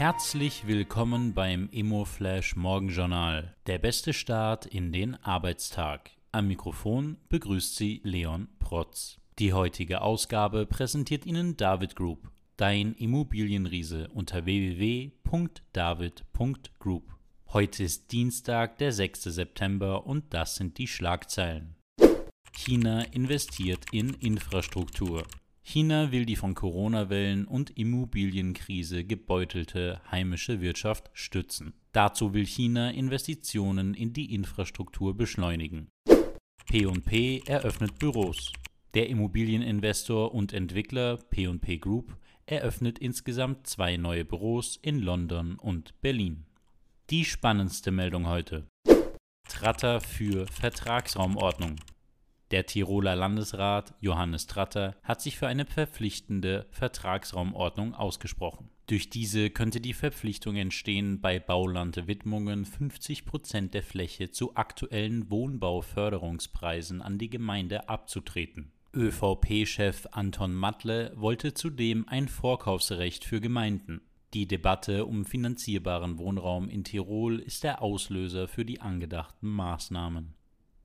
Herzlich willkommen beim Immoflash Morgenjournal. Der beste Start in den Arbeitstag. Am Mikrofon begrüßt Sie Leon Protz. Die heutige Ausgabe präsentiert Ihnen David Group, dein Immobilienriese unter www.david.group. Heute ist Dienstag, der 6. September und das sind die Schlagzeilen. China investiert in Infrastruktur. China will die von Corona-Wellen und Immobilienkrise gebeutelte heimische Wirtschaft stützen. Dazu will China Investitionen in die Infrastruktur beschleunigen. P&P eröffnet Büros. Der Immobilieninvestor und Entwickler P&P Group eröffnet insgesamt zwei neue Büros in London und Berlin. Die spannendste Meldung heute. Tratter für Vertragsraumordnung. Der Tiroler Landesrat Johannes Tratter hat sich für eine verpflichtende Vertragsraumordnung ausgesprochen. Durch diese könnte die Verpflichtung entstehen, bei Baulandwidmungen 50 Prozent der Fläche zu aktuellen Wohnbauförderungspreisen an die Gemeinde abzutreten. ÖVP-Chef Anton Matle wollte zudem ein Vorkaufsrecht für Gemeinden. Die Debatte um finanzierbaren Wohnraum in Tirol ist der Auslöser für die angedachten Maßnahmen.